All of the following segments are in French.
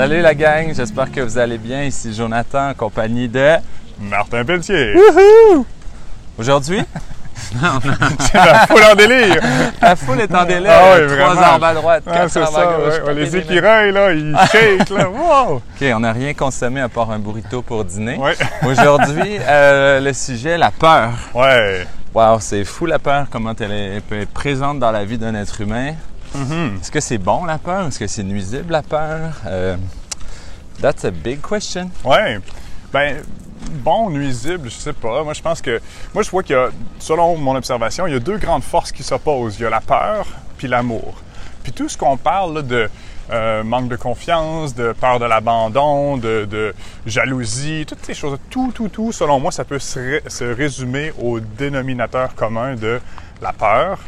Salut la gang, j'espère que vous allez bien. Ici Jonathan en compagnie de Martin Pelletier. Aujourd'hui, C'est la foule en délire. la foule est en délai. Ah oui, trois vraiment. armes à droite, Ah, quatre c'est armes à ça, gauche. ouais. pas Les écureuils, là, ils shake, là. Wow! Ok, on n'a rien consommé à part un burrito pour dîner. Ouais. Aujourd'hui, euh, le sujet, la peur. Ouais. Wow, c'est fou la peur, comment elle, est- elle peut être présente dans la vie d'un être humain. Mhm. Est-ce que c'est bon la peur? Est-ce que c'est nuisible la peur? Euh, that's a big question. Ouais. Ben, bon, nuisible, je sais pas. Moi, je pense que. Moi, je vois qu'il y a, selon mon observation, il y a deux grandes forces qui s'opposent. Il y a la peur puis l'amour. Puis tout ce qu'on parle de euh, manque de confiance, de peur de l'abandon, de, jalousie, toutes ces choses, tout, tout, tout, selon moi, ça peut se, se résumer au dénominateur commun de la peur.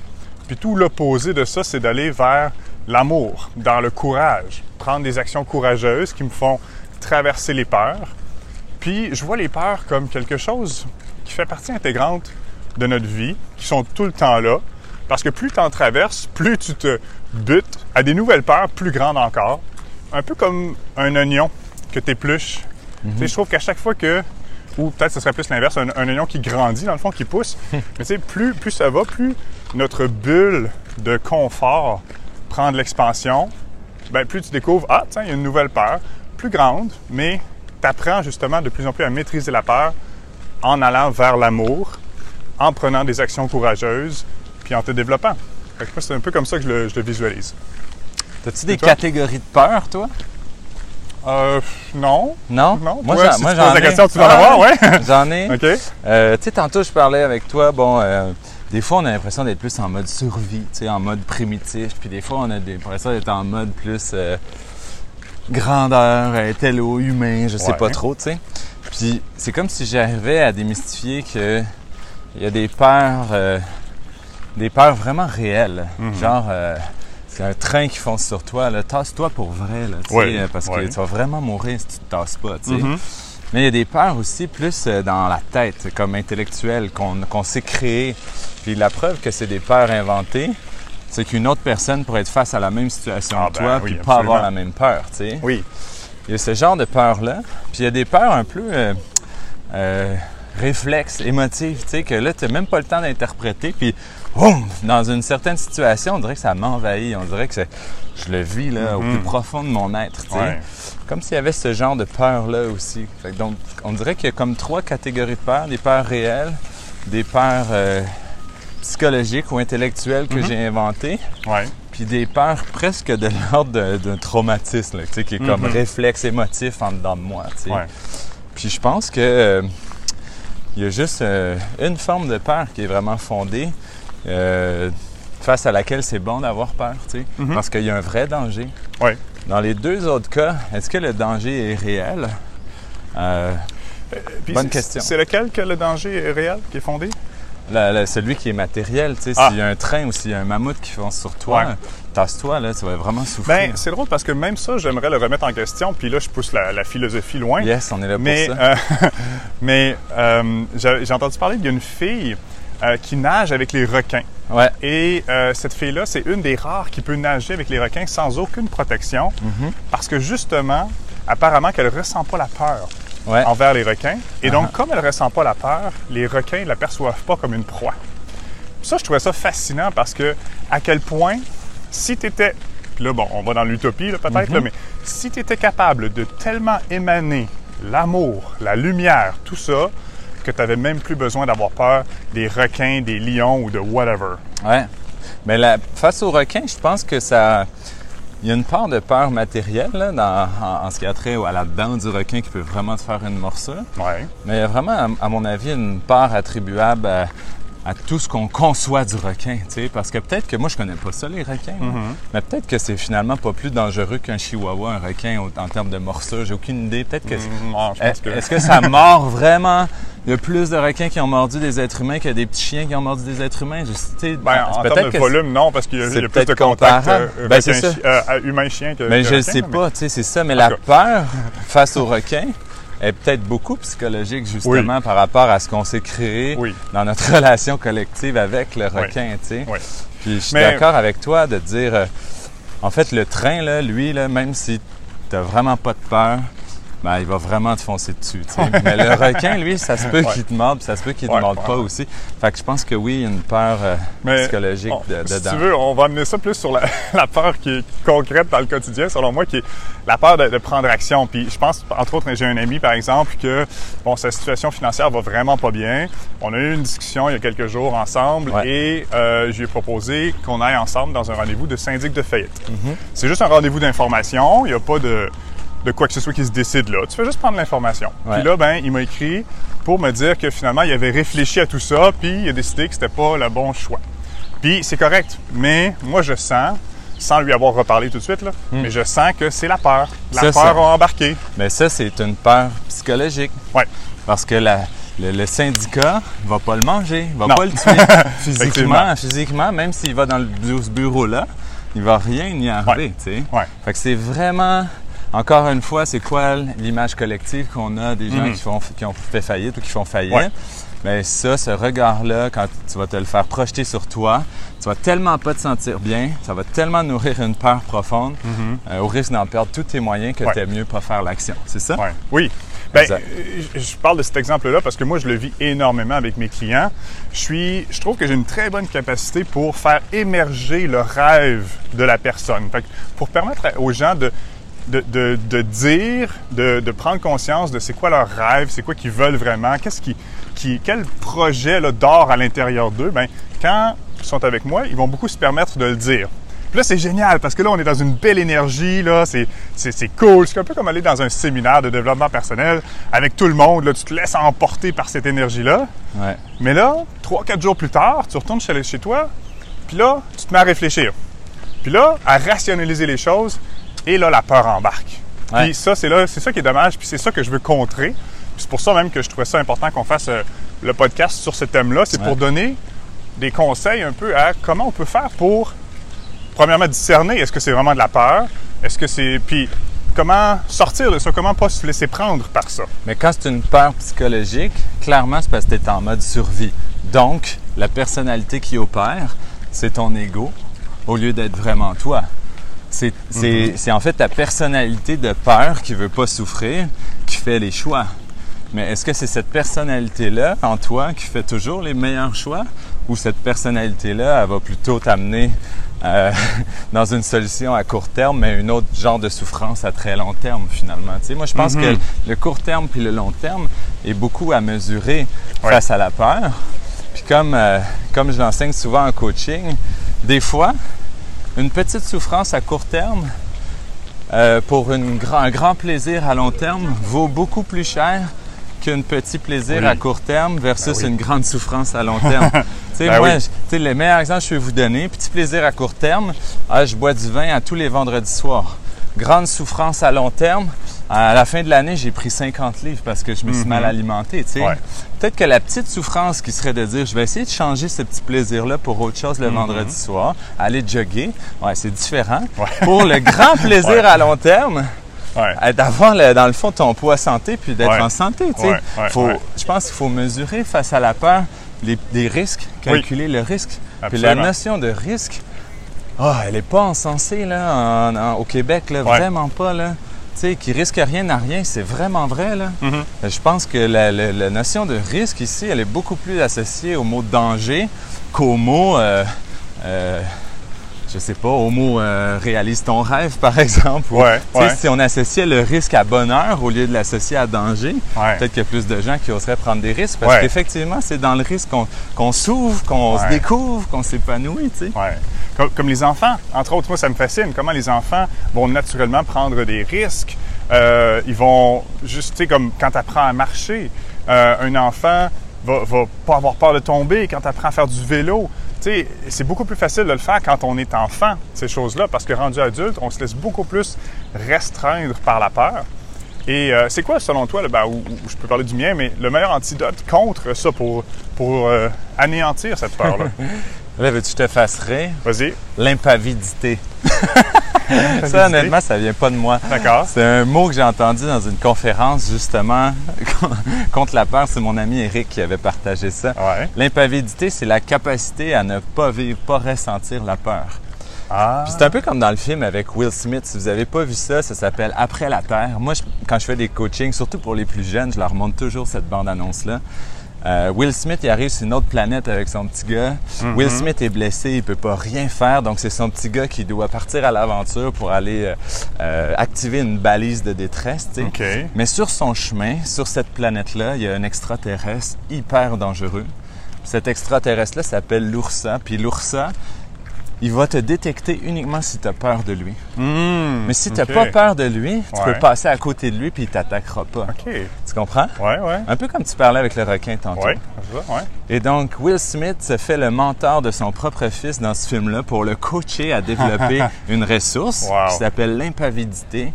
Puis tout l'opposé de ça, c'est d'aller vers l'amour, dans le courage, prendre des actions courageuses qui me font traverser les peurs. Puis je vois les peurs comme quelque chose qui fait partie intégrante de notre vie, qui sont tout le temps là. Parce que plus tu en traverses, plus tu te butes à des nouvelles peurs plus grandes encore. Un peu comme un oignon que tu épluches. Tu sais, Je trouve qu'à chaque fois que, ou peut-être ce serait plus l'inverse, un, un oignon qui grandit, dans le fond, qui pousse, mais tu sais, plus, plus ça va, plus notre bulle de confort prend de l'expansion, ben, plus tu découvres, ah, tiens, il y a une nouvelle peur, plus grande, mais tu apprends justement de plus en plus à maîtriser la peur en allant vers l'amour, en prenant des actions courageuses, puis en te développant. Fait que moi, c'est un peu comme ça que je le, je le visualise. As-tu des catégories de peur, toi? Euh, non. Non? Non. Moi, j'en- si moi, j'en la ai. question, tu vas Ah, ouais? J'en ai. OK. Euh, tu sais, tantôt, je parlais avec toi, bon, euh, des fois, on a l'impression d'être plus en mode survie, tu sais, en mode primitif, puis des fois, on a l'impression d'être en mode plus euh, grandeur, euh, télo, humain, je sais Ouais. pas trop, tu sais. Puis c'est comme si j'arrivais à démystifier que il y a des peurs, euh, des peurs vraiment réelles, Mhm. genre... euh, c'est un train qui fonce sur toi. Tasse-toi pour vrai, là, tu sais, Ouais, euh, parce ouais. que tu vas vraiment mourir si tu te tasses pas, tu sais. Mhm. Mais il y a des peurs aussi plus euh, dans la tête, comme intellectuelles, qu'on qu'on s'est créer. Puis la preuve que c'est des peurs inventées, c'est qu'une autre personne pourrait être face à la même situation Ah que ben toi, oui, puis pas avoir la même peur, tu sais. Oui. Il y a ce genre de peur-là. Puis il y a des peurs un peu euh, euh, réflexes, émotives, tu sais, que là, tu n'as même pas le temps d'interpréter. Puis, boum, dans une certaine situation, on dirait que ça m'envahit. On dirait que c'est- je le vis là, au Mhm. plus profond de mon être, tu sais. Ouais. Comme s'il y avait ce genre de peur-là aussi. Fait que donc, on dirait qu'il y a comme trois catégories de peurs. Des peurs réelles, des peurs euh, psychologiques ou intellectuelles que Mhm. j'ai inventées, Ouais. puis des peurs presque de l'ordre d'un traumatisme, là, qui est comme Mhm. réflexe émotif en dedans de moi. Ouais. Puis je pense que euh, il y a juste euh, une forme de peur qui est vraiment fondée, face à laquelle c'est bon d'avoir peur, tu sais, Mhm. parce qu'il y a un vrai danger. Ouais. Dans les deux autres cas, est-ce que le danger est réel? Euh, Puis Bonne question. C'est lequel que le danger est réel, qui est fondé? la- la- celui qui est matériel, tu sais, Ah. s'il y a un train ou s'il y a un mammouth qui fonce sur toi, Ouais. tasse-toi, là, tu vas vraiment souffrir. Ben, c'est drôle parce que même ça, j'aimerais le remettre en question, puis là, je pousse la, la philosophie loin. yes, on est là Mais, pour ça. euh, mais euh, j'ai j'ai entendu parler d'une fille euh, qui nage avec les requins. Ouais. Et euh, cette fille-là, c'est une des rares qui peut nager avec les requins sans aucune protection, Mhm. parce que justement, apparemment qu'elle ressent pas la peur Ouais. envers les requins. Et donc, Uh-huh. comme elle ressent pas la peur, les requins ne la perçoivent pas comme une proie. Ça, je trouvais ça fascinant parce que à quel point, si tu étais, puis là, bon, on va dans l'utopie peut-être, là, mais si tu étais capable de tellement émaner l'amour, la lumière, tout ça, que tu n'avais même plus besoin d'avoir peur des requins, des lions ou de whatever. Ouais. Mais la, face aux requins, je pense que ça. Il y a une part de peur matérielle là, dans- en, en ce qui a trait à la dent du requin qui peut vraiment te faire une morsure. Ouais. Mais il y a vraiment, à, à mon avis, une part attribuable à, à tout ce qu'on conçoit du requin. tu sais, Parce que peut-être que moi, je connais pas ça, les requins. moi. Mhm. Mais peut-être que c'est finalement pas plus dangereux qu'un chihuahua, un requin, en termes de morsure. J'ai aucune idée. Peut-être que. Mm, pense que... Est-ce que ça mord vraiment? Il y a plus de requins qui ont mordu des êtres humains que des petits chiens qui ont mordu des êtres humains. Je, Ben, en termes de volume, non, parce qu'il y y a plus de contact euh, Ben, euh, humain-chien que Mais que je requin, sais pas, tu sais, c'est ça. Mais la peur face au requin est peut-être beaucoup psychologique, justement, par rapport à ce qu'on s'est créé Oui. dans notre relation collective avec le requin, tu sais. Oui. Puis je suis Mais- d'accord avec toi de dire, euh, en fait, le train, là, lui, là, même si tu n'as vraiment pas de peur, ben, il va vraiment te foncer dessus. Mais le requin, lui, ça se peut Ouais. qu'il te morde, puis ça se peut qu'il ne te morde ouais, pas aussi. Fait que je pense que oui, il y a une peur euh, Mais, psychologique de- si dedans. tu veux, on va amener ça plus sur la, la peur qui est concrète dans le quotidien, selon moi, qui est la peur de, de prendre action. Puis je pense, entre autres, j'ai un ami, par exemple, que bon, sa situation financière va vraiment pas bien. On a eu une discussion il y a quelques jours ensemble et euh, je lui ai proposé qu'on aille ensemble dans un rendez-vous de syndic de faillite. Mm-hmm. C'est juste un rendez-vous d'information. Il n'y a pas de, de quoi que ce soit qui se décide là. Tu fais juste prendre l'information. Ouais. Puis là, ben, il m'a écrit pour me dire que finalement, il avait réfléchi à tout ça, puis il a décidé que c'était pas le bon choix. Puis c'est correct, mais moi je sens, sans lui avoir reparlé tout de suite, là, mais je sens que c'est la peur. La Hmm. Ça, peur a embarqué. Mais ça, c'est une peur psychologique. Ouais. Parce que la- le, le syndicat va pas le manger, va Non. pas le tuer. physiquement, physiquement, même s'il va dans le ce bureau-là, il va rien y arriver, tu sais. Ouais. Fait que c'est vraiment, encore une fois, c'est quoi l'image collective qu'on a des gens Mhm. qui, font, qui ont fait faillite ou qui font faillite? Ouais. Mais ça, ce regard-là, quand tu vas te le faire projeter sur toi, tu vas tellement pas te sentir bien, ça va tellement nourrir une peur profonde, euh, au risque d'en perdre tous tes moyens que Mhm. Ouais. t'aimes mieux pas faire l'action. C'est ça? Ouais. Oui. Ben, Exact. euh, je parle de cet exemple-là parce que moi, je le vis énormément avec mes clients. Je suis, je trouve que j'ai une très bonne capacité pour faire émerger le rêve de la personne. Fait que pour permettre aux gens de, de, de- de dire, de, de prendre conscience de c'est quoi leur rêve, c'est quoi qu'ils veulent vraiment, qu'est-ce qui, qui, quel projet là, dort à l'intérieur d'eux, ben, quand ils sont avec moi, ils vont beaucoup se permettre de le dire. Puis là, c'est génial parce que là, on est dans une belle énergie, là, c'est, c'est, c'est cool. C'est un peu comme aller dans un séminaire de développement personnel avec tout le monde, là, tu te laisses emporter par cette énergie-là. Ouais. Mais là, trois, quatre jours plus tard, tu retournes chez, chez toi, puis là, tu te mets à réfléchir. Puis là, à rationaliser les choses, et là, la peur embarque. Ouais. Puis ça, c'est là, c'est ça qui est dommage, puis c'est ça que je veux contrer. Puis c'est pour ça même que je trouvais ça important qu'on fasse euh, le podcast sur ce thème-là. C'est Ouais. pour donner des conseils un peu à comment on peut faire pour, premièrement, discerner est-ce que c'est vraiment de la peur, est-ce que c'est. Puis comment sortir de ça, comment pas se laisser prendre par ça? Mais quand c'est une peur psychologique, clairement, c'est parce que tu es en mode survie. Donc, la personnalité qui opère, c'est ton ego au lieu d'être vraiment toi. C'est c'est- c'est en fait ta personnalité de peur qui veut pas souffrir qui fait les choix. Mais est-ce que c'est cette personnalité-là en toi qui fait toujours les meilleurs choix ou cette personnalité-là, elle va plutôt t'amener euh, dans une solution à court terme, mais un autre genre de souffrance à très long terme finalement? Tu sais, moi, je pense que le court terme puis le long terme est beaucoup à mesurer Ouais. face à la peur. Puis comme, euh, comme je l'enseigne souvent en coaching, des fois, une petite souffrance à court terme euh, pour une un grand plaisir à long terme vaut beaucoup plus cher qu'un petit plaisir Oui. à court terme versus Ben oui. une grande souffrance à long terme. tu sais, Ben moi, oui. je- tu sais, le meilleur exemple que je vais vous donner, petit plaisir à court terme, ah, je bois du vin à tous les vendredis soirs. Grande souffrance à long terme, à la fin de l'année, j'ai pris 50 livres parce que je me suis mal alimenté. tu sais. Mhm. Ouais. Peut-être que la petite souffrance qui serait de dire, je vais essayer de changer ce petit plaisir-là pour autre chose le vendredi soir, aller jogger, ouais, c'est différent. Ouais. Pour le grand plaisir à long terme, Ouais. d'avoir dans le fond ton poids santé puis d'être Ouais. en santé. tu sais. Ouais, Faut-. Je pense qu'il faut mesurer face à la peur les, des risques, calculer le risque. Puis la notion de risque, ah, elle n'est pas encensée là, en- en- au Québec, là, vraiment pas. Là. Tu sais, qui risque rien n'a rien, c'est vraiment vrai. Là. Mhm. Je pense que la, la- la notion de risque ici, elle est beaucoup plus associée au mot danger qu'au mot, euh, euh, je sais pas, au mot euh, réalise ton rêve, par exemple. Ou, Ouais, ouais. Si on associait le risque à bonheur au lieu de l'associer à danger, Ouais. peut-être qu'il y a plus de gens qui oseraient prendre des risques parce qu'effectivement, c'est dans le risque qu'on qu'on s'ouvre, qu'on se découvre, qu'on s'épanouit. comme les enfants. Entre autres, moi, ça me fascine comment les enfants vont naturellement prendre des risques. Euh, ils vont juste, tu sais, comme quand tu apprends à marcher, euh, un enfant va, va pas avoir peur de tomber quand tu apprends à faire du vélo. Sais, c'est beaucoup plus facile de le faire quand on est enfant, ces choses-là, parce que rendu adulte, on se laisse beaucoup plus restreindre par la peur. Et euh, c'est quoi, selon toi, là, ben, ou, ou je peux parler du mien, mais le meilleur antidote contre ça pour, pour euh, anéantir cette peur-là? Là, veux-tu que je? Vas-y. L'impavidité. ça, honnêtement, ça vient pas de moi. D'accord. C'est un mot que j'ai entendu dans une conférence, justement, contre la peur. C'est mon ami Eric qui avait partagé ça. Ouais. L'impavidité, c'est la capacité à ne pas vivre, pas ressentir la peur. Ah. Puis c'est un peu comme dans le film avec Will Smith. Si vous n'avez pas vu ça, ça s'appelle Après la Terre. Moi, je- quand je fais des coachings, surtout pour les plus jeunes, je leur montre toujours cette bande-annonce-là. Euh, Will Smith, il arrive sur une autre planète avec son petit gars. Will Smith est blessé, il peut pas rien faire, donc c'est son petit gars qui doit partir à l'aventure pour aller euh, euh, activer une balise de détresse. Mais sur son chemin, sur cette planète-là, il y a un extraterrestre hyper dangereux. Cet extraterrestre-là s'appelle l'oursa. Puis l'oursa, il va te détecter uniquement si tu as peur de lui. Hmm, Mais si tu n'as pas peur de lui, tu Ouais. peux passer à côté de lui puis il t'attaquera pas. Tu comprends? Ouais, ouais. Un peu comme tu parlais avec le requin tantôt. Ça, ouais. Et donc, Will Smith se fait le mentor de son propre fils dans ce film-là pour le coacher à développer une ressource Wow. qui s'appelle l'impavidité,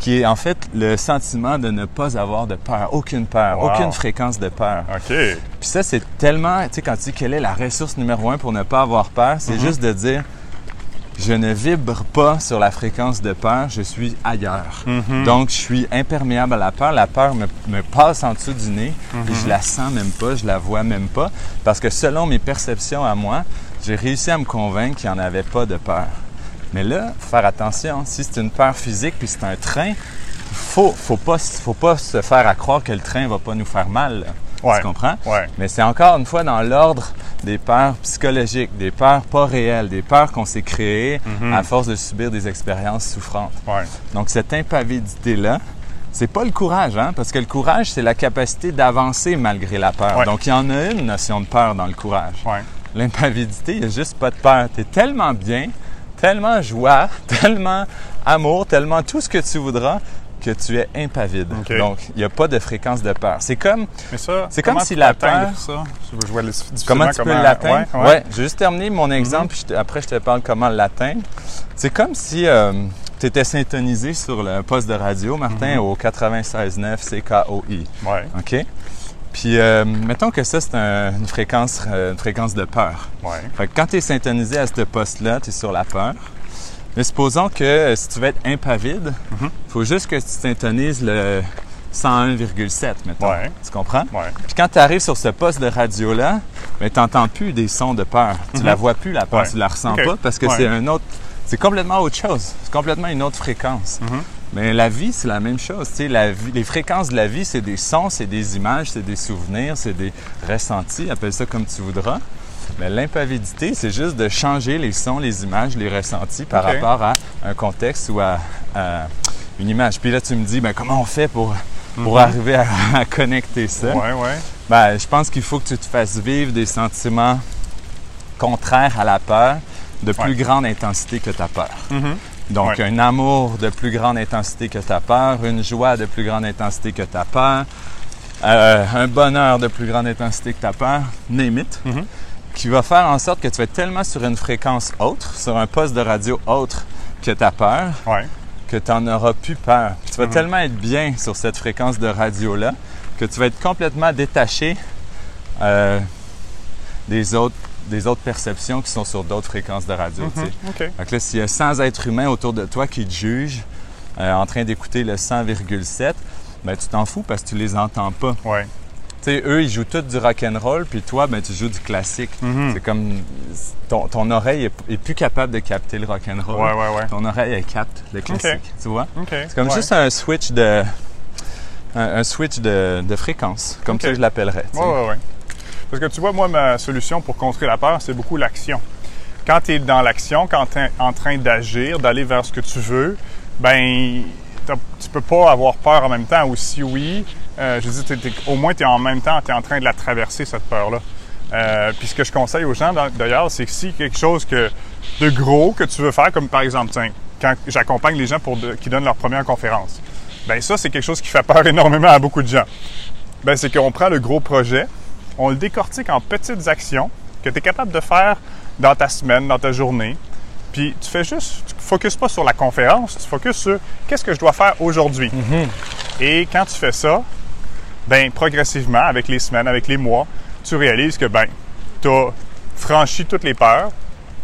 qui est en fait le sentiment de ne pas avoir de peur, aucune peur, Wow. aucune fréquence de peur. OK. Puis ça, c'est tellement, tu sais, quand tu dis quelle est la ressource numéro un pour ne pas avoir peur, c'est juste de dire, je ne vibre pas sur la fréquence de peur, je suis ailleurs. Donc, je suis imperméable à la peur. La peur me, me passe en dessous du nez, et je la sens même pas, je la vois même pas, parce que selon mes perceptions à moi, j'ai réussi à me convaincre qu'il n'y en avait pas de peur. Mais là, faire attention. Si c'est une peur physique puis c'est un train, faut, faut pas, faut pas se faire à croire que le train va pas nous faire mal. là. Ouais. Tu comprends? Ouais. Mais c'est encore une fois dans l'ordre des peurs psychologiques, des peurs pas réelles, des peurs qu'on s'est créées à force de subir des expériences souffrantes. Ouais. Donc cette impavidité-là, c'est pas le courage, hein? parce que le courage, c'est la capacité d'avancer malgré la peur. Donc il y en a une notion de peur dans le courage. L'impavidité, il n'y a juste pas de peur. Tu es tellement bien, tellement joie, tellement amour, tellement tout ce que tu voudras que tu es impavide. Donc, il n'y a pas de fréquence de peur. C'est comme, C'est comme comment si tu la peux atteindre peur- ça? Je vois difficilement comment tu peux l'atteindre? Ouais, ouais. je vais juste terminer mon exemple, puis je te- après je te parle comment l'atteindre. C'est comme si tu étais syntonisé sur le poste de radio, Martin, au 96.9 CKOI. Ouais. OK? Puis, euh, mettons que ça, c'est un- une, fréquence, euh, une fréquence de peur. Ouais. Fait que quand tu es syntonisé à ce poste-là, tu es sur la peur. Mais supposons que euh, si tu veux être impavide, il Mhm. faut juste que tu syntonises le 101,7, mettons. Ouais. Tu comprends? Ouais. Puis quand tu arrives sur ce poste de radio-là, ben, tu n'entends plus des sons de peur. Tu la vois plus, la peur. Mhm. Tu la ressens pas parce que c'est un autre... C'est complètement autre chose. C'est complètement une autre fréquence. Mhm. Mais la vie, c'est la même chose. La vie- les fréquences de la vie, c'est des sons, c'est des images, c'est des souvenirs, c'est des ressentis. Appelle ça comme tu voudras. Mais l'impavidité, c'est juste de changer les sons, les images, les ressentis par rapport à un contexte ou à, à une image. Puis là, tu me dis, ben, comment on fait pour, pour arriver à, à connecter ça? Mhm. Ouais, ouais. Ben, je pense qu'il faut que tu te fasses vivre des sentiments contraires à la peur de plus Ouais. grande intensité que ta peur. Mhm. Donc, Ouais. un amour de plus grande intensité que ta peur, une joie de plus grande intensité que ta peur, euh, un bonheur de plus grande intensité que ta peur, name it, Mhm. qui va faire en sorte que tu vas être tellement sur une fréquence autre, sur un poste de radio autre que ta peur, Ouais. que tu n'en auras plus peur. Tu vas Mhm. tellement être bien sur cette fréquence de radio-là que tu vas être complètement détaché euh, des, autres, des autres perceptions qui sont sur d'autres fréquences de radio. Fait que là, s'il y a 100 êtres humains autour de toi qui te jugent euh, en train d'écouter le 100,7, ben, tu t'en fous parce que tu les entends pas. Ouais. Tu sais, eux, ils jouent tout du rock and roll, puis toi, ben, tu joues du classique. Mhm. C'est comme ton, ton oreille est, est plus capable de capter le rock and roll. Ouais, ouais, ouais. Ton oreille, elle capte le classique. Tu vois? OK. C'est comme Ouais. juste un switch de un, un switch de, de fréquence, comme Ok. ça je l'appellerais. Oui, oui, oui. Parce que tu vois, moi, ma solution pour contrer la peur, c'est beaucoup l'action. Quand tu es dans l'action, quand tu es en train d'agir, d'aller vers ce que tu veux, ben, tu peux pas avoir peur en même temps. Ou si oui, euh, je dis, t'es- au moins, tu es en même temps, tu es en train de la traverser, cette peur-là. Euh, puis ce que je conseille aux gens, d'ailleurs, c'est que si quelque chose que, de gros que tu veux faire, comme par exemple, tiens, quand j'accompagne les gens pour qui donnent leur première conférence, ben ça, c'est quelque chose qui fait peur énormément à beaucoup de gens. Ben, c'est qu'on prend le gros projet, on le décortique en petites actions que tu es capable de faire dans ta semaine, dans ta journée. Puis tu fais juste, tu ne focuses pas sur la conférence, tu focuses sur qu'est-ce que je dois faire aujourd'hui. Et quand tu fais ça, ben progressivement, avec les semaines, avec les mois, tu réalises que ben, tu as franchi toutes les peurs,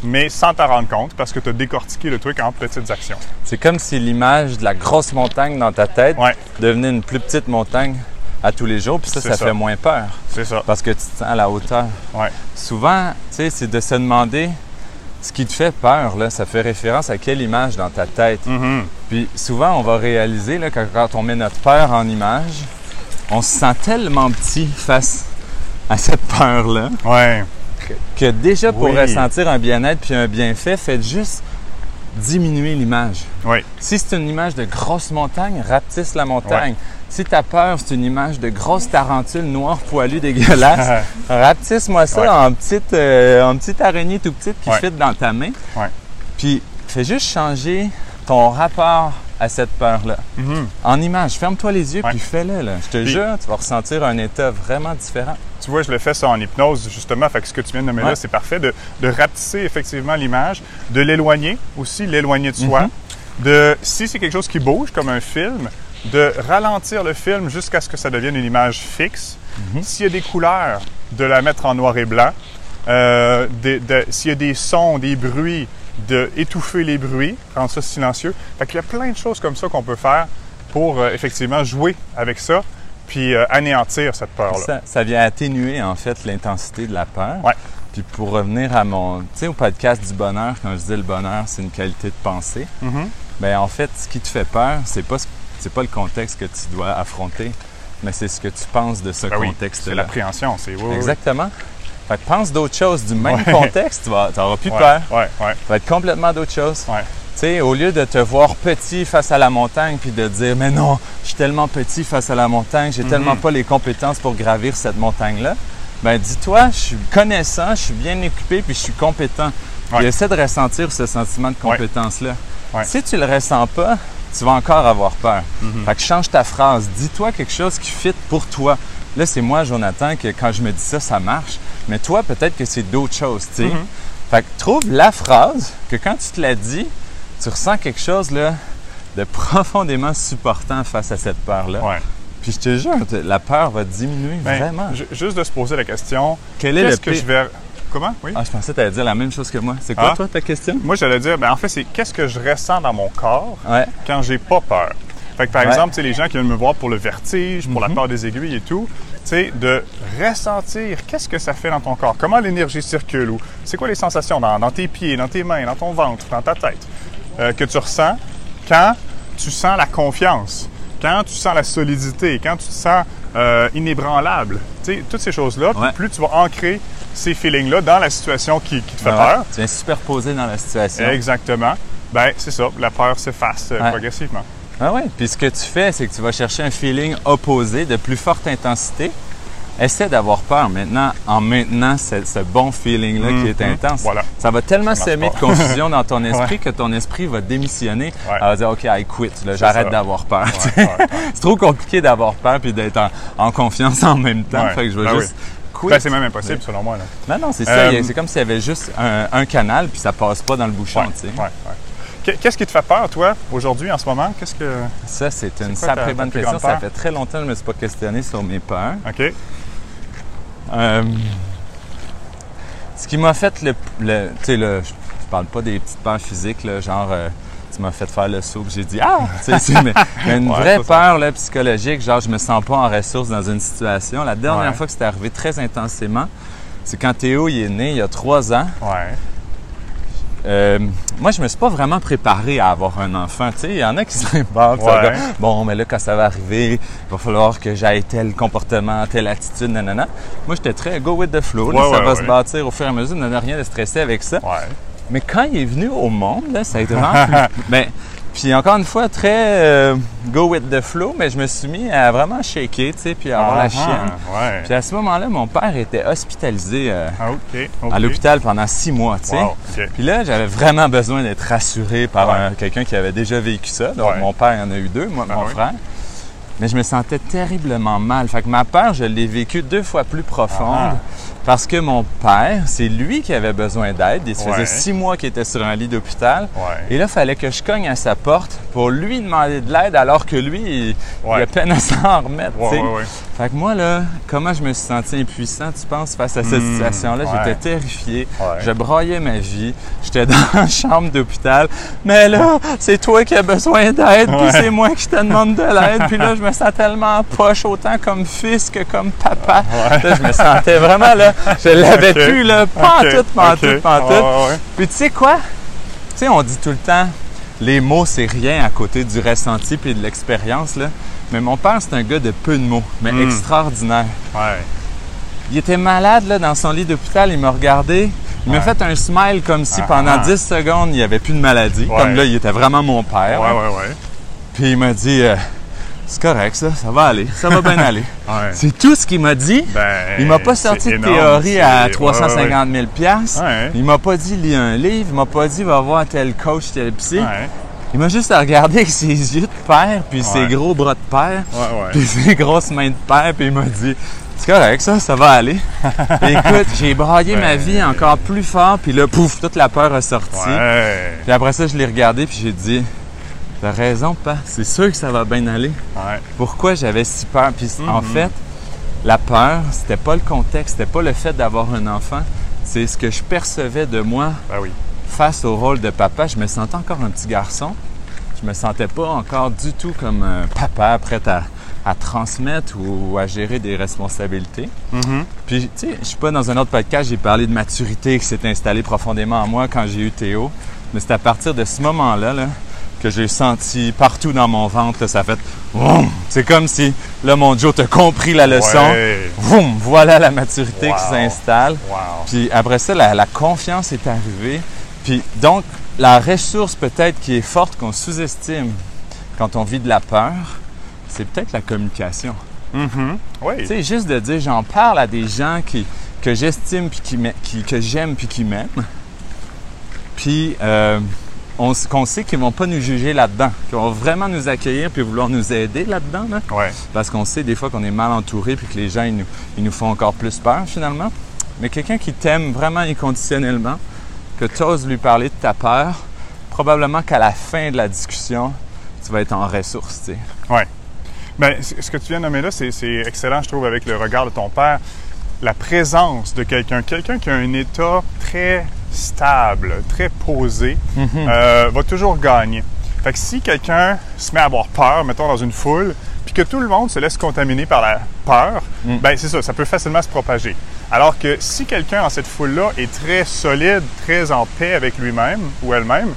mais sans t'en rendre compte parce que tu as décortiqué le truc en petites actions. C'est comme si l'image de la grosse montagne dans ta tête Ouais. devenait une plus petite montagne à tous les jours, puis ça, ça, ça. fait moins peur C'est ça. parce que tu te sens à la hauteur. Ouais. Souvent, tu sais, c'est de se demander ce qui te fait peur, là, ça fait référence à quelle image dans ta tête. Mhm. Puis souvent, on va réaliser là, que quand on met notre peur en image, on se sent tellement petit face à cette peur-là Ouais. que déjà pour Oui. ressentir un bien-être puis un bienfait, faites juste diminuer l'image. Oui. Si c'est une image de grosse montagne, rapetisse la montagne. Si ta peur, c'est une image de grosse tarentule noire poilue dégueulasse, rapetisse-moi ça Ouais. en, petite, euh, en petite araignée tout petite qui Ouais. fit dans ta main. Ouais. Puis fais juste changer ton rapport à cette peur-là. Mhm. En image, ferme-toi les yeux puis fais-le. Je te Puis- jure, tu vas ressentir un état vraiment différent. Tu vois, je le fais ça en hypnose, justement. Fait que ce que tu viens de nommer là, c'est parfait. De, de rapetisser effectivement l'image, de l'éloigner aussi, l'éloigner de soi. Mhm. De, si c'est quelque chose qui bouge, comme un film, de ralentir le film jusqu'à ce que ça devienne une image fixe. Mhm. S'il y a des couleurs, de la mettre en noir et blanc. Euh, de- de- S'il y a des sons, des bruits, de étouffer les bruits, rendre ça silencieux. Fait qu'il y a plein de choses comme ça qu'on peut faire pour euh, effectivement jouer avec ça, puis euh, anéantir cette peur-là. Ça, ça vient atténuer en fait l'intensité de la peur. Ouais. Puis pour revenir à mon, tu sais, au podcast du bonheur, quand je dis le bonheur, c'est une qualité de pensée. Mhm. Ben en fait, ce qui te fait peur, c'est pas ce- c'est pas le contexte que tu dois affronter, mais c'est ce que tu penses de ce Ben oui, c'est contexte-là. l'appréhension, c'est oui. Exactement. Fait que pense d'autres choses du même Ouais. contexte, tu n'auras plus Ouais, peur. Ouais, ouais, Ça va être complètement d'autres choses. ouais. Tu sais, au lieu de te voir petit face à la montagne puis de dire mais non, je suis tellement petit face à la montagne, j'ai tellement pas les compétences pour gravir cette montagne-là. Ben dis-toi, je suis connaissant, je suis bien équipé puis je suis compétent. Puis Ouais. essaie de ressentir ce sentiment de Ouais. compétence-là. Ouais. Si tu le ressens pas, tu vas encore avoir peur. Mhm. Fait que change ta phrase, dis-toi quelque chose qui fit pour toi. Là, c'est moi, Jonathan, que quand je me dis ça, ça marche. Mais toi, peut-être que c'est d'autres choses, tu sais. Mhm. Fait que trouve la phrase que quand tu te la dis, tu ressens quelque chose là, de profondément supportant face à cette peur-là. ouais. Puis je te jure, la peur va diminuer Ben, vraiment. ju- juste de se poser la question, Quel est le que je vais... Comment? Oui? Ah, je pensais que tu allais dire la même chose que moi. C'est quoi, Ah. toi, ta question? Moi, j'allais dire, ben, en fait, c'est qu'est-ce que je ressens dans mon corps Ouais. quand j'ai pas peur? Fait que, par Ouais. exemple, les gens qui viennent me voir pour le vertige, pour Mhm. la peur des aiguilles et tout, de ressentir qu'est-ce que ça fait dans ton corps, comment l'énergie circule, ou c'est quoi les sensations dans, dans tes pieds, dans tes mains, dans ton ventre, dans ta tête, euh, que tu ressens quand tu sens la confiance, quand tu sens la solidité, quand tu sens euh, inébranlable. Toutes ces choses-là, Ouais. plus tu vas ancrer ces feelings-là dans la situation qui, qui te fait Ouais. peur, Tu viens superposer dans la situation. Exactement. Ben, c'est ça. La peur s'efface euh, Ouais. progressivement. Ah ouais. Puis ce que tu fais, c'est que tu vas chercher un feeling opposé de plus forte intensité. Essaie d'avoir peur maintenant en maintenant ce, ce bon feeling-là qui est Mhm. intense. Voilà. Ça va tellement Ça semer de confusion dans ton esprit Ouais. que ton esprit va démissionner. Ouais. Elle va dire OK, I quit. J'arrête d'avoir peur. Ouais, c'est trop compliqué d'avoir peur puis d'être en, en confiance en même temps. Fait que je vais Ben juste. Ben, c'est même impossible, selon moi. Là. Non, non, c'est ça. Euh, C'est comme s'il y avait juste un, un canal puis ça passe pas dans le bouchon. Tu sais. Qu'est-ce qui te fait peur, toi, aujourd'hui, en ce moment? Qu'est-ce que. Ça, c'est une sacrée bonne question. Ça fait très longtemps que je ne me suis pas questionné sur mes peurs. OK. Euh, ce qui m'a fait le. le tu sais, le- je, parle pas des petites peurs physiques, là, genre. euh, tu m'as fait faire le saut, j'ai dit Ah! Tu sais, c'est- mais, mais une Ouais, vraie peur là, psychologique, genre je me sens pas en ressources dans une situation. La dernière Ouais. fois que c'était arrivé très intensément, c'est quand Théo il est né il y a trois ans. Ouais. Euh, moi, je me suis pas vraiment préparé à avoir un enfant. Tu sais, il y en a qui ça Ouais. Bon, mais là, quand ça va arriver, il va falloir que j'aille tel comportement, telle attitude, nanana. Moi, j'étais très go with the flow. là, Ouais, ça va se bâtir au fur et à mesure. Il n'y a rien de stressé avec ça. Mais quand il est venu au monde, là, ça a été vraiment ben, puis encore une fois, très euh, go with the flow, mais je me suis mis à vraiment shaker, tu sais, puis à avoir Ah, la chienne. Ouais. Puis à ce moment-là, mon père était hospitalisé euh, Ah, à l'hôpital pendant six mois, tu sais. Wow. Puis là, j'avais vraiment besoin d'être rassuré par Ouais. quelqu'un qui avait déjà vécu ça. Donc, Ouais. mon père en a eu deux, moi, Ah mon oui. frère. Mais je me sentais terriblement mal. Fait que ma peur, je l'ai vécue deux fois plus profonde. Ah. Parce que mon père, c'est lui qui avait besoin d'aide. Il se faisait six mois qu'il était sur un lit d'hôpital. Ouais. Et là, il fallait que je cogne à sa porte pour lui demander de l'aide alors que lui, il, a peine à s'en remettre. Fait que moi, là, comment je me suis senti impuissant, tu penses, face à cette Hmm, situation-là? J'étais terrifié. Je broyais ma vie. J'étais dans la chambre d'hôpital. Mais là, c'est toi qui as besoin d'aide, puis c'est moi qui te demande de l'aide. Puis là, je me me sens tellement poche, autant comme fils que comme papa. Là, je me sentais vraiment là. Je l'avais Ok. plus, là. Pas en Ok, tout, pas en ok. tout, pas en tout. Ouais. Puis tu sais quoi? Tu sais, on dit tout le temps, les mots, c'est rien à côté du ressenti puis de l'expérience, là. Mais mon père, c'est un gars de peu de mots, mais Mm. extraordinaire. Ouais. Il était malade, là, dans son lit d'hôpital. Il m'a regardé. Il m'a fait un smile comme si Ah, pendant ah. 10 secondes, il n'y avait plus de maladie. Comme là, il était vraiment mon père. Ouais, ouais, ouais. Puis il m'a dit, euh, c'est correct, ça, ça va aller, ça va bien aller. Ouais. C'est tout ce qu'il m'a dit. Ben, Il m'a pas sorti de énorme, théorie à c'est- 350 000 piastres. Ouais. Il m'a pas dit lis un livre, il m'a pas dit va voir tel coach, tel psy. Ouais, Il m'a juste regardé avec ses yeux de père, puis ses gros bras de père, puis ses grosses mains de père, puis il m'a dit c'est correct ça, ça va aller. Écoute, j'ai braillé ma Ouais. vie encore plus fort, puis là pouf, toute la peur a sorti. Ouais. Puis après ça, je l'ai regardé, puis j'ai dit t'as raison, pas, c'est sûr que ça va bien aller. Ouais. Pourquoi j'avais si peur? Puis en Mhm. fait, la peur, c'était pas le contexte, c'était pas le fait d'avoir un enfant, c'est ce que je percevais de moi Ben oui. face au rôle de papa, je me sentais encore un petit garçon. Je me sentais pas encore du tout comme un papa prêt à, à transmettre ou, à gérer des responsabilités. Mhm. Puis, tu sais, je suis pas dans un autre podcast, j'ai parlé de maturité qui s'est installée profondément en moi quand j'ai eu Théo. Mais c'est à partir de ce moment-là là, que j'ai senti partout dans mon ventre, là, ça fait! C'est comme si, là, mon Joe, t'as compris la leçon. Ouais. Vroom! Voilà la maturité Wow. qui s'installe. Wow. Puis après ça, la, la confiance est arrivée. Puis donc, la ressource peut-être qui est forte, qu'on sous-estime quand on vit de la peur, c'est peut-être la communication. Mhm. Oui. Tu sais, juste de dire, j'en parle à des gens qui, que j'estime puis qui, qui- que j'aime puis qui m'aiment. Puis euh, on, qu'on sait qu'ils vont pas nous juger là-dedans, qu'ils vont vraiment nous accueillir puis vouloir nous aider là-dedans. là. Ouais. Parce qu'on sait des fois qu'on est mal entouré puis que les gens, ils nous, ils nous font encore plus peur finalement. Mais quelqu'un qui t'aime vraiment inconditionnellement, que tu oses lui parler de ta peur, probablement qu'à la fin de la discussion, tu vas être en ressources, tu sais. Ouais. Ben, ce que tu viens de nommer là, c'est c'est excellent, je trouve, avec le regard de ton père. La présence de quelqu'un, quelqu'un qui a un état très stable, très posé, euh, va toujours gagner. Fait que si quelqu'un se met à avoir peur, mettons dans une foule, puis que tout le monde se laisse contaminer par la peur, Mm. ben c'est ça, ça peut facilement se propager. Alors que si quelqu'un dans cette foule-là est très solide, très en paix avec lui-même ou elle-même,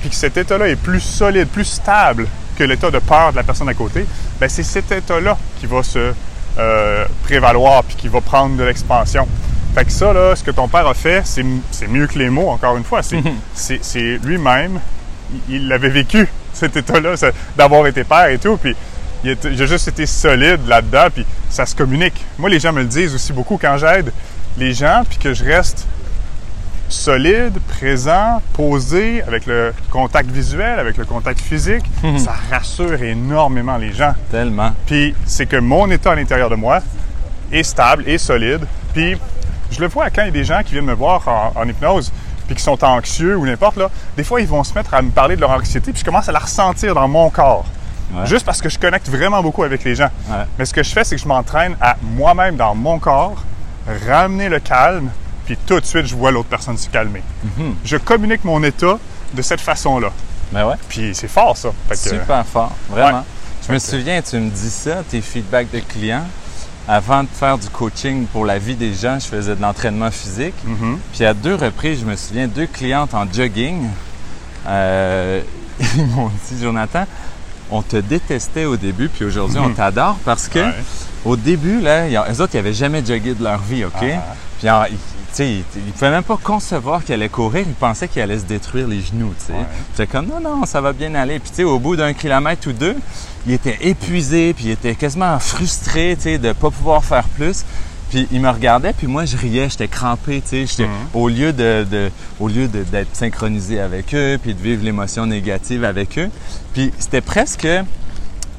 puis que cet état-là est plus solide, plus stable que l'état de peur de la personne à côté, ben c'est cet état-là qui va se euh, prévaloir puis qui va prendre de l'expansion. Fait que ça, là, ce que ton père a fait, c'est mieux que les mots, encore une fois. C'est c'est lui-même, il- l'avait vécu, cet état-là, d'avoir été père et tout, puis a juste été solide là-dedans, puis ça se communique. Moi, les gens me le disent aussi beaucoup quand j'aide les gens, puis que je reste solide, présent, posé, avec le contact visuel, avec le contact physique, ça rassure énormément les gens. Tellement. Puis c'est que mon état à l'intérieur de moi est stable et solide. Puis je le vois quand il y a des gens qui viennent me voir en, en hypnose puis qui sont anxieux ou n'importe là, des fois ils vont se mettre à me parler de leur anxiété puis je commence à la ressentir dans mon corps. Ouais. Juste parce que je connecte vraiment beaucoup avec les gens. Ouais. Mais ce que je fais, c'est que je m'entraîne à moi-même dans mon corps, ramener le calme, puis tout de suite je vois l'autre personne se calmer. Mhm. Je communique mon état de cette façon-là. Ben ouais. Puis c'est fort ça. Fait que- Super fort, vraiment. Ouais. Je me souviens, tu me dis ça, tes feedbacks de clients. Avant de faire du coaching pour la vie des gens, je faisais de l'entraînement physique. Mhm. Puis à deux reprises, je me souviens, deux clientes en jogging, euh, ils m'ont dit, Jonathan, on te détestait au début, puis aujourd'hui, on t'adore parce que Ouais. au début, là, ils eux autres, ils n'avaient jamais jogué de leur vie, OK? Ah. Puis ils, sais, ils, ils pouvaient même pas concevoir qu'ils allaient courir, ils pensaient qu'ils allaient se détruire les genoux, tu sais. Ouais. J'étais comme, non, non, ça va bien aller. Puis tu sais, au bout d'un kilomètre ou deux, ils étaient épuisés, puis ils étaient quasiment frustrés, tu sais, de pas pouvoir faire plus. Puis ils me regardaient, puis moi je riais, j'étais crampé, tu sais, Mhm. au lieu de, de- au lieu d'être synchronisé avec eux, puis de vivre l'émotion négative avec eux. Puis c'était presque,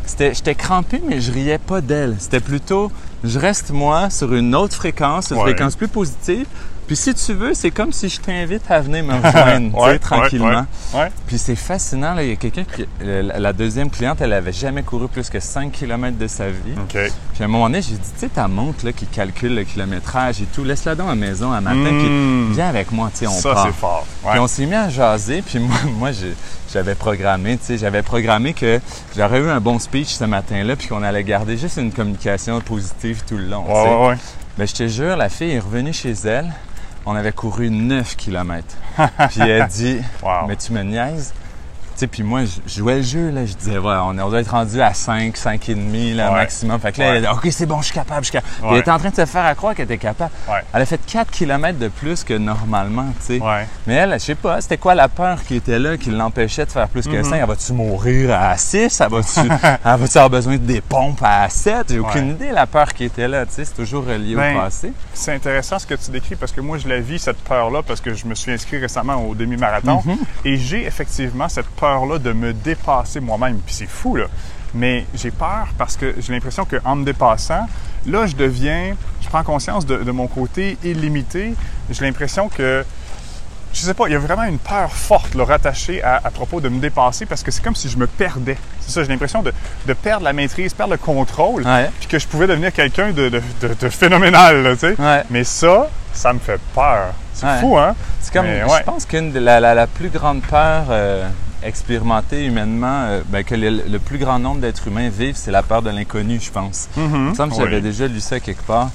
c'était, j'étais crampé, mais je riais pas d'elle. C'était plutôt, je reste moi sur une autre fréquence, une Ouais. fréquence plus positive, puis si tu veux, c'est comme si je t'invite à venir me rejoindre, tu sais, tranquillement. Ouais. Puis c'est fascinant, là, il y a quelqu'un qui, la deuxième cliente, elle avait jamais couru plus que 5 km de sa vie. Puis à un moment donné, j'ai dit, tu sais, ta montre là, qui calcule le kilométrage et tout, laisse-la à la maison un matin, puis viens avec moi, tu sais, on Ça, part. c'est fort. Puis on s'est mis à jaser, puis moi, moi j'ai- j'avais programmé, tu sais, j'avais programmé que j'aurais eu un bon speech ce matin-là, puis qu'on allait garder juste une communication positive tout le long. tu Ouais, sais. ouais, ouais. Ben, je te jure, la fille est revenue chez elle, on avait couru 9 km. puis elle dit, Wow. mais tu me niaises? Sais, puis moi, je jouais le jeu, là, je disais, on, doit être rendu à 5, 5 et demi, là, Ouais. maximum. Fait que là, Ouais. elle a dit, OK, c'est bon, je suis capable, je suis capable. Puis Ouais. Elle était en train de se faire à croire qu'elle était capable. Elle a fait 4 km de plus que normalement, tu sais. Ouais. Mais elle, je sais pas, c'était quoi la peur qui était là, qui l'empêchait de faire plus que 5? Elle va-tu mourir à 6? Elle va-tu va-tu avoir besoin de des pompes à 7? J'ai aucune idée, la peur qui était là, tu sais, c'est toujours relié Ben, au passé. C'est intéressant ce que tu décris parce que moi, je la vis, cette peur-là, parce que je me suis inscrit récemment au demi-marathon. Mhm. Et j'ai effectivement cette peur-là de me dépasser moi-même. Puis c'est fou, là. Mais j'ai peur parce que j'ai l'impression qu'en me dépassant, là, je deviens, je prends conscience de, de mon côté illimité. J'ai l'impression que, je sais pas, il y a vraiment une peur forte là, rattachée à, à propos de me dépasser parce que c'est comme si je me perdais. C'est ça, j'ai l'impression de, de perdre la maîtrise, perdre le contrôle, Ouais. puis que je pouvais devenir quelqu'un de, de- phénoménal, là, tu sais. Ouais. Mais ça, ça me fait peur. C'est Ouais. fou, hein? C'est comme, Mais je pense qu'une de la, la- la plus grande peur euh, expérimentée humainement, euh, ben, que le, le plus grand nombre d'êtres humains vivent, c'est la peur de l'inconnu, je pense. Il me semble que j'avais Oui. déjà lu ça quelque part.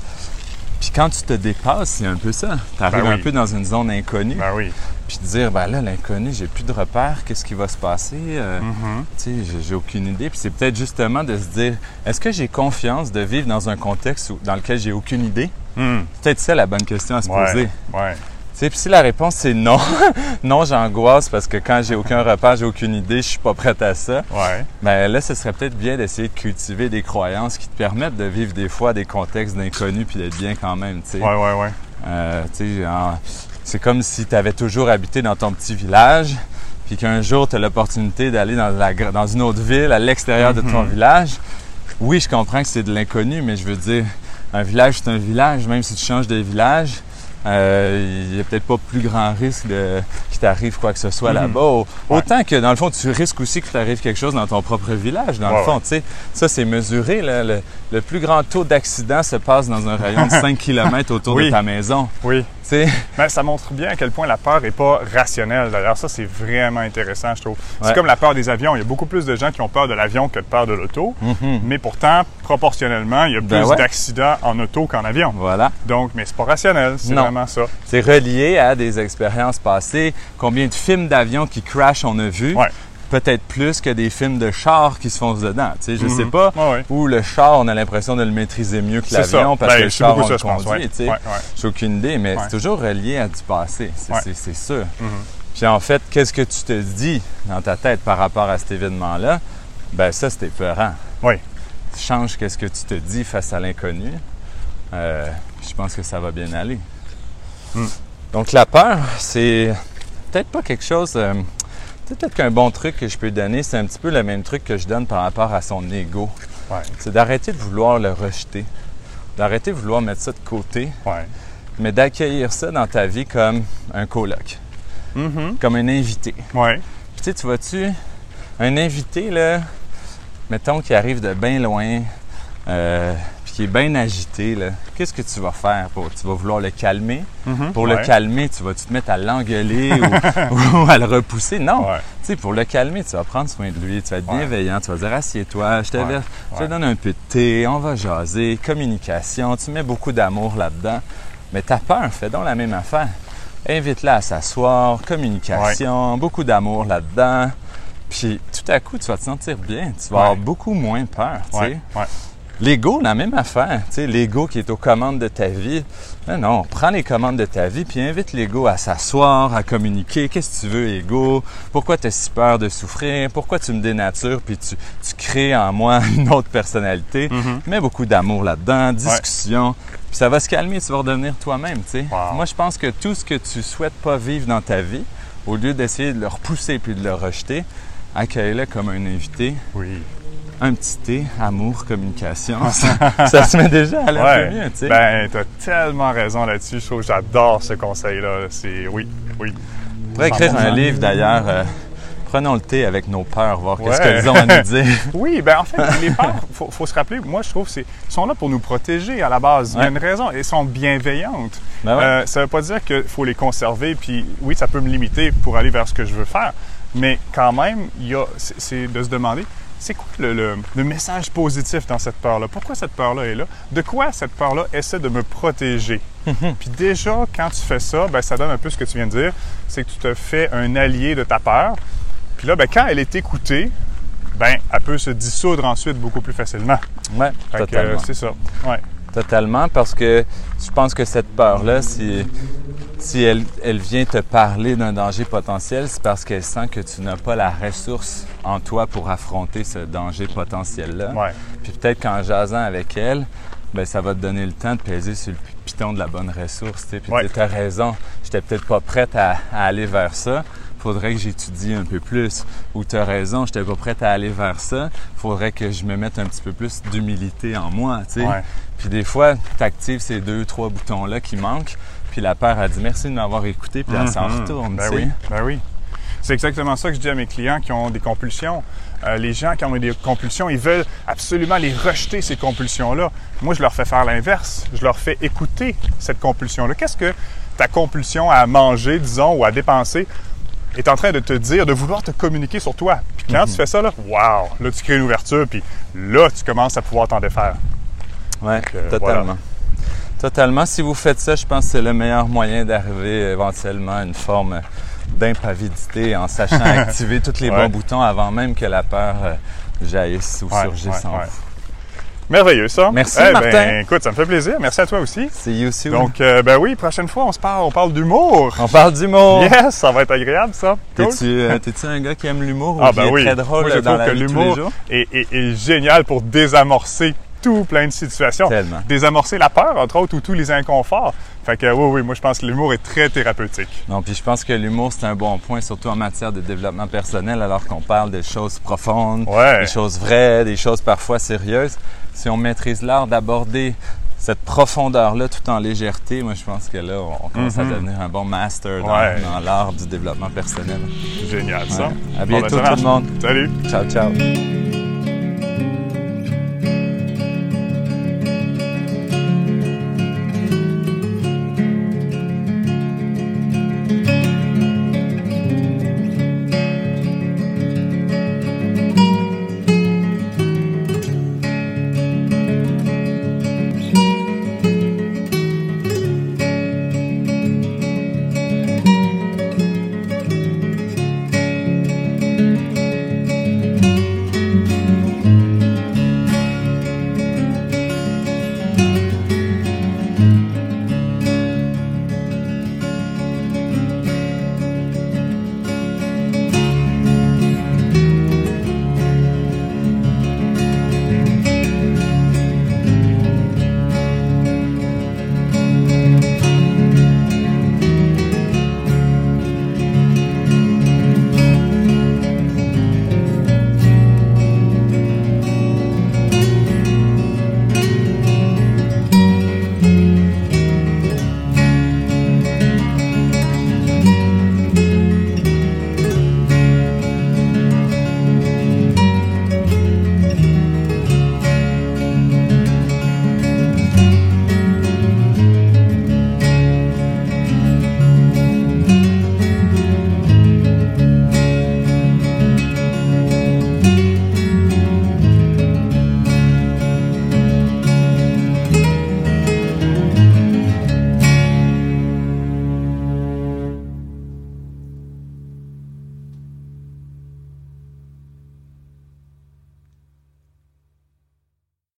Puis quand tu te dépasses, c'est un peu ça. Tu arrives Ben un peu dans une zone inconnue. Ben oui. Puis te dire, ben là, l'inconnu, j'ai plus de repères, qu'est-ce qui va se passer? Euh, Mhm. Tu sais, j'ai- aucune idée. Puis c'est peut-être justement de se dire, est-ce que j'ai confiance de vivre dans un contexte où- dans lequel j'ai aucune idée? C'est peut-être ça la bonne question à se Ouais. poser. Ouais. Sais, puis si la réponse c'est non, non, j'angoisse parce que quand j'ai aucun repère, j'ai aucune idée, je suis pas prête à ça. Ouais. Ben là, ce serait peut-être bien d'essayer de cultiver des croyances qui te permettent de vivre des fois des contextes d'inconnus puis d'être bien quand même, tu sais. Ouais, ouais, ouais. Euh, tu sais, en- c'est comme si tu avais toujours habité dans ton petit village, puis qu'un jour tu as l'opportunité d'aller dans, la gra- dans une autre ville à l'extérieur de ton village. Oui, je comprends que c'est de l'inconnu, mais je veux dire, un village, c'est un village, même si tu changes de village. Euh, Il n'y a peut-être pas plus grand risque de, qu'il t'arrive quoi que ce soit là-bas. Au- Autant que dans le fond, tu risques aussi qu'il t'arrive quelque chose dans ton propre village. Dans Ouais, le fond, ouais. tu sais, ça c'est mesuré. là. Le, le plus grand taux d'accident se passe dans un rayon de 5 km autour de ta maison. Oui. Ben, ça montre bien à quel point la peur n'est pas rationnelle. D'ailleurs, ça, c'est vraiment intéressant, je trouve. C'est comme la peur des avions. Il y a beaucoup plus de gens qui ont peur de l'avion que de peur de l'auto. Mais pourtant, proportionnellement, il y a plus Mhm. Ben ouais. d'accidents en auto qu'en avion. Voilà. Donc, mais c'est pas rationnel. C'est vraiment ça. C'est relié à des expériences passées. Combien de films d'avions qui crashent on a vu? Ouais. Peut-être plus que des films de chars qui se foncent dedans. Tu sais, je Mhm. sais pas. Ouais, ouais. Ou le char, on a l'impression de le maîtriser mieux que C'est l'avion parce Ben, que le c'est char, on ça, le conduit. Ouais. tu sais. Ouais, ouais. J'ai aucune idée, mais c'est toujours relié à du passé. C'est c'est- c'est sûr. Mhm. Puis en fait, qu'est-ce que tu te dis dans ta tête par rapport à cet événement-là? Ben ça, c'était peurant. Oui. Tu changes qu'est-ce que tu te dis face à l'inconnu. Euh, je pense que ça va bien aller. Hmm. Donc la peur, c'est peut-être pas quelque chose. euh, peut-être qu'un bon truc que je peux donner, c'est un petit peu le même truc que je donne par rapport à son ego. Ouais. C'est d'arrêter de vouloir le rejeter, d'arrêter de vouloir mettre ça de côté, Ouais. mais d'accueillir ça dans ta vie comme un coloc, Mhm. comme un invité. Ouais. Puis tu sais, tu vois-tu, un invité, là, mettons, qui arrive de bien loin, euh, qui est bien agité, qu'est-ce que tu vas faire pour. Tu vas vouloir le calmer? Mhm. Pour Ouais. le calmer, tu vas-tu te mettre à l'engueuler ou, ou à le repousser? Non. Ouais. Tu sais, pour le calmer, tu vas prendre soin de lui, tu vas être Ouais. bienveillant, tu vas dire assieds-toi, je je te donne un peu de thé, on va jaser, communication, tu mets beaucoup d'amour là-dedans. Mais ta peur, fais donc la même affaire. Invite-la à s'asseoir, communication, beaucoup d'amour là-dedans. Puis tout à coup, tu vas te sentir bien. Tu vas avoir beaucoup moins peur. L'ego, la même affaire. Tu sais, l'ego qui est aux commandes de ta vie. Non, non, prends les commandes de ta vie puis invite l'ego à s'asseoir, à communiquer. Qu'est-ce que tu veux, ego? Pourquoi tu as si peur de souffrir? Pourquoi tu me dénatures puis tu, tu crées en moi une autre personnalité? Mhm. Mets beaucoup d'amour là-dedans, discussion. Puis ça va se calmer, tu vas redevenir toi-même, tu sais. Wow. Moi, je pense que tout ce que tu souhaites pas vivre dans ta vie, au lieu d'essayer de le repousser puis de le rejeter, accueille-le comme un invité Oui. Un petit T, amour, communication, ça, se met déjà à l'air Ouais. mieux, tu sais. Ben, t'as tellement raison là-dessus. Je trouve que j'adore ce conseil-là. C'est oui, oui. On pourrait écrire un 100%. livre d'ailleurs. euh, prenons le thé avec nos peurs, voir qu'est-ce qu'elles ont à nous dire. Oui, ben en fait, les peurs, faut, faut se rappeler, moi je trouve c'est ils sont là pour nous protéger à la base. Il y a une raison, elles sont bienveillantes. Ben ouais. Euh, ça veut pas dire qu'il faut les conserver, puis oui, ça peut me limiter pour aller vers ce que je veux faire, mais quand même, il y a, c'est c'est de se demander, c'est quoi le, le- le message positif dans cette peur-là? Pourquoi cette peur-là est là? De quoi cette peur-là essaie de me protéger? puis déjà, quand tu fais ça, ben, ça donne un peu ce que tu viens de dire, c'est que tu te fais un allié de ta peur. Puis là, ben, quand elle est écoutée, ben, elle peut se dissoudre ensuite beaucoup plus facilement. Que, totalement. euh, c'est ça. Ouais. Totalement, parce que je pense que cette peur-là, si, si elle, elle vient te parler d'un danger potentiel, c'est parce qu'elle sent que tu n'as pas la ressource en toi pour affronter ce danger potentiel-là. Ouais. Puis peut-être qu'en jasant avec elle, ben, ça va te donner le temps de peser sur le piton de la bonne ressource. tu. Puis Ouais. tu as raison, j'étais peut-être pas prête à, à aller vers ça. Faudrait que j'étudie un peu plus. Ou tu as raison, j'étais pas prête à aller vers ça. Faudrait que je me mette un petit peu plus d'humilité en moi. Puis des fois, tu actives ces deux, trois boutons-là qui manquent. Puis la peur a dit merci de m'avoir écouté, puis elle s'en Mhm. retourne. Ben oui, ben oui. C'est exactement ça que je dis à mes clients qui ont des compulsions. Euh, les gens qui ont des compulsions, ils veulent absolument les rejeter, ces compulsions-là. Moi, je leur fais faire l'inverse. Je leur fais écouter cette compulsion-là. Qu'est-ce que ta compulsion à manger, disons, ou à dépenser est en train de te dire, de vouloir te communiquer sur toi? Puis quand tu fais ça, là, wow! Là, tu crées une ouverture, puis là, tu commences à pouvoir t'en défaire. Ouais, euh, totalement. voilà. Totalement. Si vous faites ça, je pense que c'est le meilleur moyen d'arriver éventuellement à une forme d'impavidité en sachant activer tous les Ouais. bons boutons avant même que la peur euh, jaillisse ou Ouais, surgisse ouais, en vous. Merveilleux, ça. Merci, Eh ben, Martin. écoute, ça me fait plaisir. Merci à toi aussi. C'est you soon. Donc, euh, ben oui, prochaine fois, on se parle, on parle d'humour. on parle d'humour. Yes, ça va être agréable, ça. Cool. T'es-tu euh, t'es-tu un gars qui aime l'humour ou Ah qui ben est oui. très drôle Moi, je dans trouve la que l'humour est, est- est génial pour désamorcer tout plein de situations. Tellement. Désamorcer la peur, entre autres, ou tous les inconforts. Fait que oui, oui, moi, je pense que l'humour est très thérapeutique. Non, puis je pense que l'humour, c'est un bon point, surtout en matière de développement personnel, alors qu'on parle des choses profondes, Ouais. des choses vraies, des choses parfois sérieuses. Si on maîtrise l'art d'aborder cette profondeur-là tout en légèreté, moi, je pense que là, on commence à devenir un bon master dans, Mhm. Ouais. dans l'art du développement personnel. Génial, ça. Ouais. À Bon, ben, bientôt, ça tout le monde. Salut. Ciao, ciao.